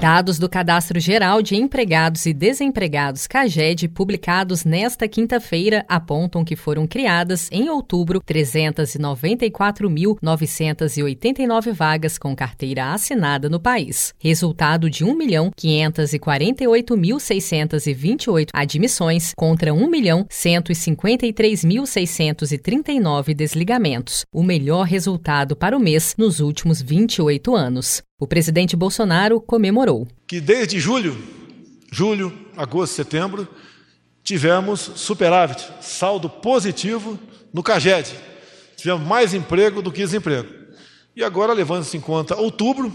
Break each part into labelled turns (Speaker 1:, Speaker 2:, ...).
Speaker 1: Dados do Cadastro Geral de Empregados e Desempregados CAGED, publicados nesta quinta-feira, apontam que foram criadas, em outubro, 394.989 vagas com carteira assinada no país, resultado de 1.548.628 admissões contra 1.153.639 desligamentos, o melhor resultado para o mês nos últimos 28 anos. O presidente Bolsonaro comemorou.
Speaker 2: Que desde julho, julho, agosto, setembro, tivemos superávit, saldo positivo no CAGED. Tivemos mais emprego do que desemprego. E agora, levando-se em conta outubro,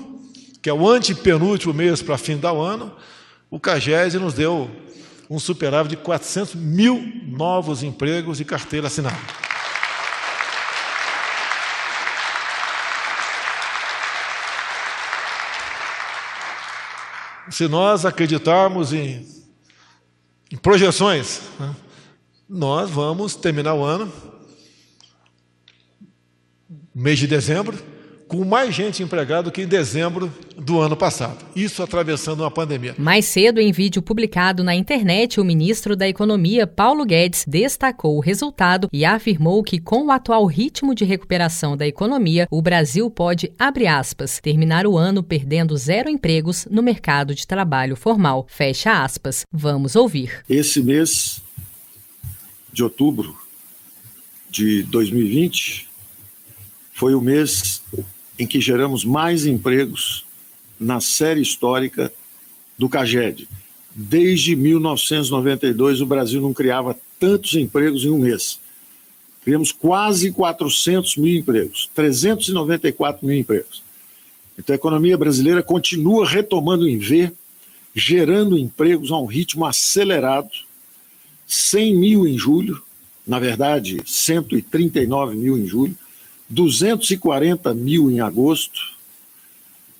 Speaker 2: que é o antepenúltimo mês para fim do ano, o CAGED nos deu um superávit de 400 mil novos empregos e carteira assinada. Se nós acreditarmos em, em projeções, né, nós vamos terminar o ano, mês de dezembro, com mais gente empregada do que em dezembro do ano passado. Isso atravessando uma pandemia.
Speaker 1: Mais cedo, em vídeo publicado na internet, o ministro da Economia, Paulo Guedes, destacou o resultado e afirmou que, com o atual ritmo de recuperação da economia, o Brasil pode, abre aspas, terminar o ano perdendo zero empregos no mercado de trabalho formal. Fecha aspas. Vamos ouvir.
Speaker 3: Esse mês de outubro de 2020 foi o mês em que geramos mais empregos na série histórica do CAGED. Desde 1992, o Brasil não criava tantos empregos em um mês. Criamos quase 400 mil empregos, 394 mil empregos. Então, a economia brasileira continua retomando em V, gerando empregos a um ritmo acelerado, 100 mil em julho, na verdade, 139 mil em julho, 240 mil em agosto,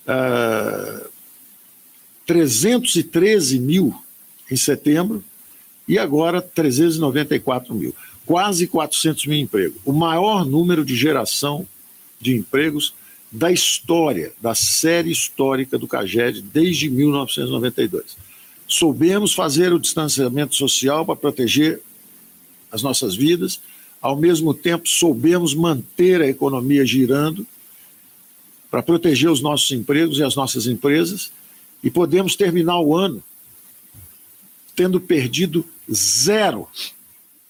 Speaker 3: uh, ah, 313 mil em setembro e agora 394 mil. Quase 400 mil empregos. O maior número de geração de empregos da história, da série histórica do CAGED desde 1992. Soubemos fazer o distanciamento social para proteger as nossas vidas ao mesmo tempo soubemos manter a economia girando para proteger os nossos empregos e as nossas empresas e podemos terminar o ano tendo perdido zero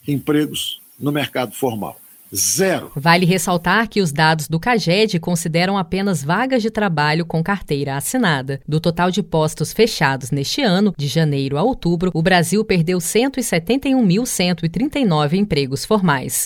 Speaker 3: empregos no mercado formal. Zero.
Speaker 1: Vale ressaltar que os dados do CAGED consideram apenas vagas de trabalho com carteira assinada. Do total de postos fechados neste ano, de janeiro a outubro, o Brasil perdeu 171.139 empregos formais.